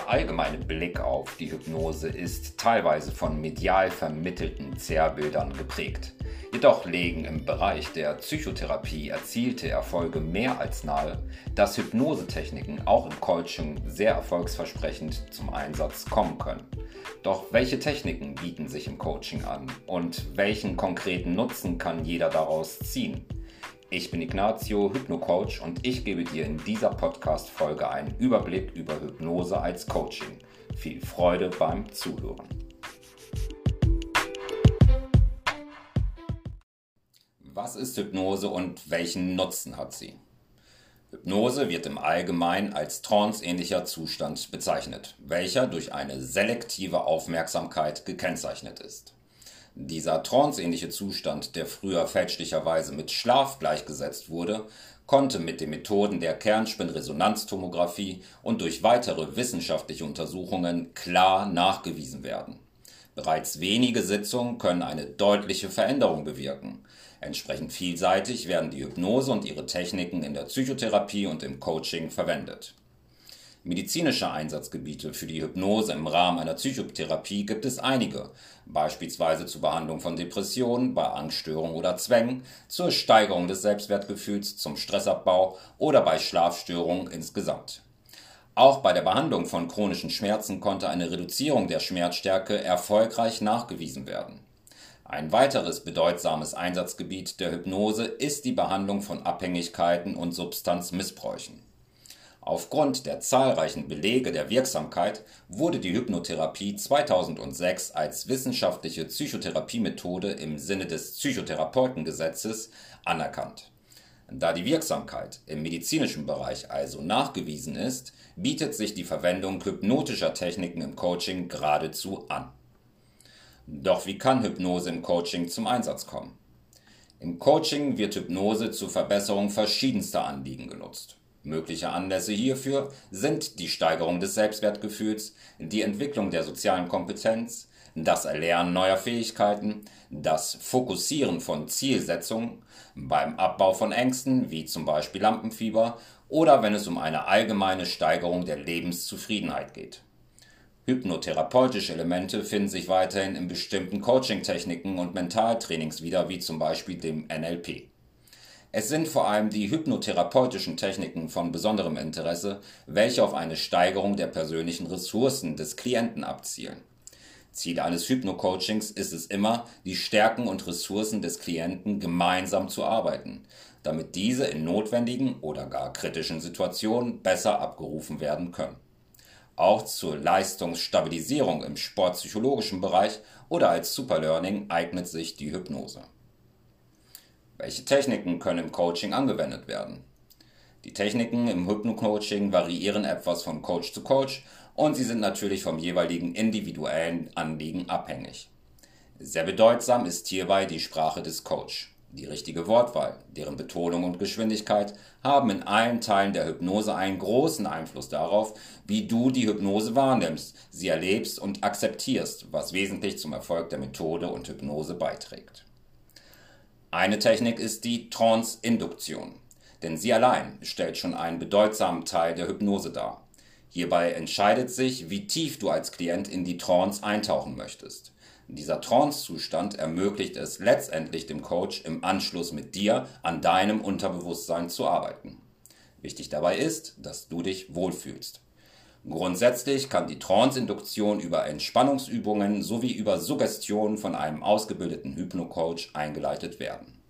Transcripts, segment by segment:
Der allgemeine Blick auf die Hypnose ist teilweise von medial vermittelten Zerrbildern geprägt. Jedoch legen im Bereich der Psychotherapie erzielte Erfolge mehr als nahe, dass Hypnosetechniken auch im Coaching sehr erfolgsversprechend zum Einsatz kommen können. Doch welche Techniken bieten sich im Coaching an und welchen konkreten Nutzen kann jeder daraus ziehen? Ich bin Ignazio, Hypnocoach und ich gebe dir in dieser Podcast-Folge einen Überblick über Hypnose als Coaching. Viel Freude beim Zuhören. Was ist Hypnose und welchen Nutzen hat sie? Hypnose wird im Allgemeinen als tranceähnlicher Zustand bezeichnet, welcher durch eine selektive Aufmerksamkeit gekennzeichnet ist. Dieser tranceähnliche Zustand, der früher fälschlicherweise mit Schlaf gleichgesetzt wurde, konnte mit den Methoden der Kernspinresonanztomographie und durch weitere wissenschaftliche Untersuchungen klar nachgewiesen werden. Bereits wenige Sitzungen können eine deutliche Veränderung bewirken. Entsprechend vielseitig werden die Hypnose und ihre Techniken in der Psychotherapie und im Coaching verwendet. Medizinische Einsatzgebiete für die Hypnose im Rahmen einer Psychotherapie gibt es einige, beispielsweise zur Behandlung von Depressionen, bei Angststörungen oder Zwängen, zur Steigerung des Selbstwertgefühls, zum Stressabbau oder bei Schlafstörungen insgesamt. Auch bei der Behandlung von chronischen Schmerzen konnte eine Reduzierung der Schmerzstärke erfolgreich nachgewiesen werden. Ein weiteres bedeutsames Einsatzgebiet der Hypnose ist die Behandlung von Abhängigkeiten und Substanzmissbräuchen. Aufgrund der zahlreichen Belege der Wirksamkeit wurde die Hypnotherapie 2006 als wissenschaftliche Psychotherapiemethode im Sinne des Psychotherapeutengesetzes anerkannt. Da die Wirksamkeit im medizinischen Bereich also nachgewiesen ist, bietet sich die Verwendung hypnotischer Techniken im Coaching geradezu an. Doch wie kann Hypnose im Coaching zum Einsatz kommen? Im Coaching wird Hypnose zur Verbesserung verschiedenster Anliegen genutzt. Mögliche Anlässe hierfür sind die Steigerung des Selbstwertgefühls, die Entwicklung der sozialen Kompetenz, das Erlernen neuer Fähigkeiten, das Fokussieren von Zielsetzungen, beim Abbau von Ängsten wie zum Beispiel Lampenfieber oder wenn es um eine allgemeine Steigerung der Lebenszufriedenheit geht. Hypnotherapeutische Elemente finden sich weiterhin in bestimmten Coaching-Techniken und Mentaltrainings wieder, wie zum Beispiel dem NLP. Es sind vor allem die hypnotherapeutischen Techniken von besonderem Interesse, welche auf eine Steigerung der persönlichen Ressourcen des Klienten abzielen. Ziel eines Hypno-Coachings ist es immer, die Stärken und Ressourcen des Klienten gemeinsam zu arbeiten, damit diese in notwendigen oder gar kritischen Situationen besser abgerufen werden können. Auch zur Leistungsstabilisierung im sportpsychologischen Bereich oder als Superlearning eignet sich die Hypnose. Welche Techniken können im Coaching angewendet werden? Die Techniken im Hypno-Coaching variieren etwas von Coach zu Coach und sie sind natürlich vom jeweiligen individuellen Anliegen abhängig. Sehr bedeutsam ist hierbei die Sprache des Coach. Die richtige Wortwahl, deren Betonung und Geschwindigkeit haben in allen Teilen der Hypnose einen großen Einfluss darauf, wie du die Hypnose wahrnimmst, sie erlebst und akzeptierst, was wesentlich zum Erfolg der Methode und Hypnose beiträgt. Eine Technik ist die Trance-Induktion, denn sie allein stellt schon einen bedeutsamen Teil der Hypnose dar. Hierbei entscheidet sich, wie tief du als Klient in die Trance eintauchen möchtest. Dieser Trance-Zustand ermöglicht es letztendlich dem Coach im Anschluss mit dir an deinem Unterbewusstsein zu arbeiten. Wichtig dabei ist, dass du dich wohlfühlst. Grundsätzlich kann die Trance-Induktion über Entspannungsübungen sowie über Suggestion von einem ausgebildeten Hypnocoach eingeleitet werden.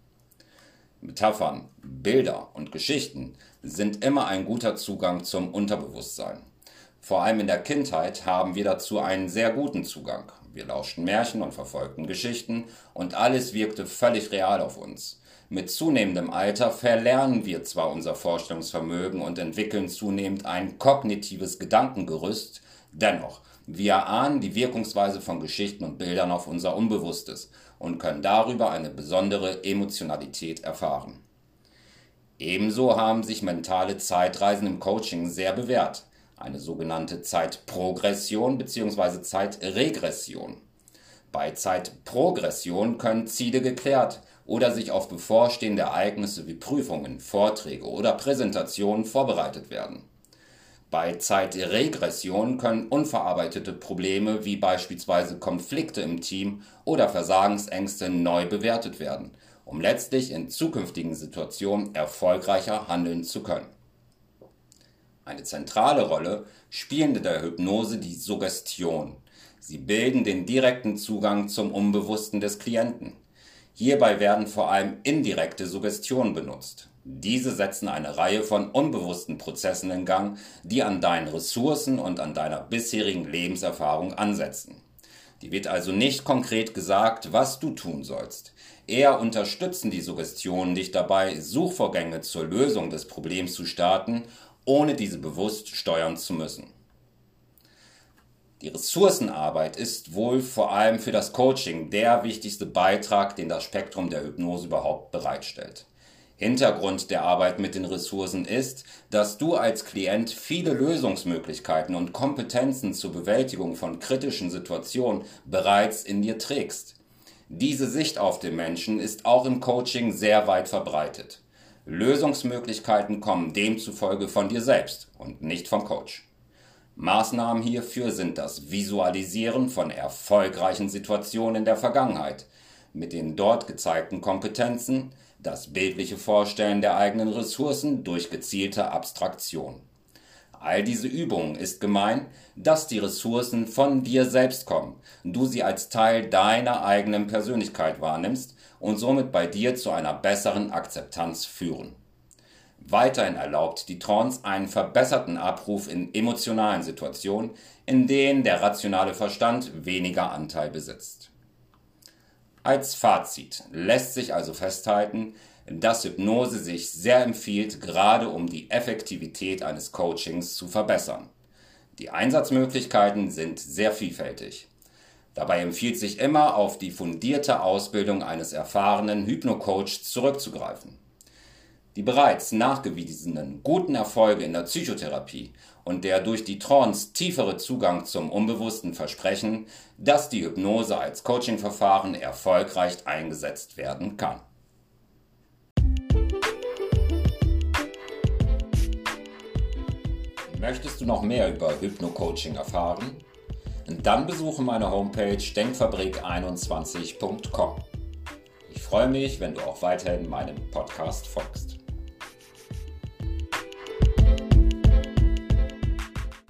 Metaphern, Bilder und Geschichten sind immer ein guter Zugang zum Unterbewusstsein. Vor allem in der Kindheit haben wir dazu einen sehr guten Zugang. Wir lauschten Märchen und verfolgten Geschichten und alles wirkte völlig real auf uns. Mit zunehmendem Alter verlernen wir zwar unser Vorstellungsvermögen und entwickeln zunehmend ein kognitives Gedankengerüst, dennoch, wir ahnen die Wirkungsweise von Geschichten und Bildern auf unser Unbewusstes und können darüber eine besondere Emotionalität erfahren. Ebenso haben sich mentale Zeitreisen im Coaching sehr bewährt, eine sogenannte Zeitprogression bzw. Zeitregression. Bei Zeitprogression können Ziele geklärt, oder sich auf bevorstehende Ereignisse wie Prüfungen, Vorträge oder Präsentationen vorbereitet werden. Bei Zeitregression können unverarbeitete Probleme wie beispielsweise Konflikte im Team oder Versagensängste neu bewertet werden, um letztlich in zukünftigen Situationen erfolgreicher handeln zu können. Eine zentrale Rolle spielen in der Hypnose die Suggestion. Sie bilden den direkten Zugang zum Unbewussten des Klienten. Hierbei werden vor allem indirekte Suggestionen benutzt. Diese setzen eine Reihe von unbewussten Prozessen in Gang, die an deinen Ressourcen und an deiner bisherigen Lebenserfahrung ansetzen. Die wird also nicht konkret gesagt, was du tun sollst. Eher unterstützen die Suggestionen dich dabei, Suchvorgänge zur Lösung des Problems zu starten, ohne diese bewusst steuern zu müssen. Die Ressourcenarbeit ist wohl vor allem für das Coaching der wichtigste Beitrag, den das Spektrum der Hypnose überhaupt bereitstellt. Hintergrund der Arbeit mit den Ressourcen ist, dass du als Klient viele Lösungsmöglichkeiten und Kompetenzen zur Bewältigung von kritischen Situationen bereits in dir trägst. Diese Sicht auf den Menschen ist auch im Coaching sehr weit verbreitet. Lösungsmöglichkeiten kommen demzufolge von dir selbst und nicht vom Coach. Maßnahmen hierfür sind das Visualisieren von erfolgreichen Situationen in der Vergangenheit mit den dort gezeigten Kompetenzen, das bildliche Vorstellen der eigenen Ressourcen durch gezielte Abstraktion. All diese Übungen ist gemein, dass die Ressourcen von dir selbst kommen, du sie als Teil deiner eigenen Persönlichkeit wahrnimmst und somit bei dir zu einer besseren Akzeptanz führen. Weiterhin erlaubt die Trance einen verbesserten Abruf in emotionalen Situationen, in denen der rationale Verstand weniger Anteil besitzt. Als Fazit lässt sich also festhalten, dass Hypnose sich sehr empfiehlt, gerade um die Effektivität eines Coachings zu verbessern. Die Einsatzmöglichkeiten sind sehr vielfältig. Dabei empfiehlt sich immer auf die fundierte Ausbildung eines erfahrenen Hypnocoachs zurückzugreifen. Die bereits nachgewiesenen guten Erfolge in der Psychotherapie und der durch die Trance tiefere Zugang zum Unbewussten versprechen, dass die Hypnose als Coachingverfahren erfolgreich eingesetzt werden kann. Möchtest du noch mehr über Hypno-Coaching erfahren? Dann besuche meine Homepage denkfabrik21.com. Ich freue mich, wenn du auch weiterhin meinem Podcast folgst.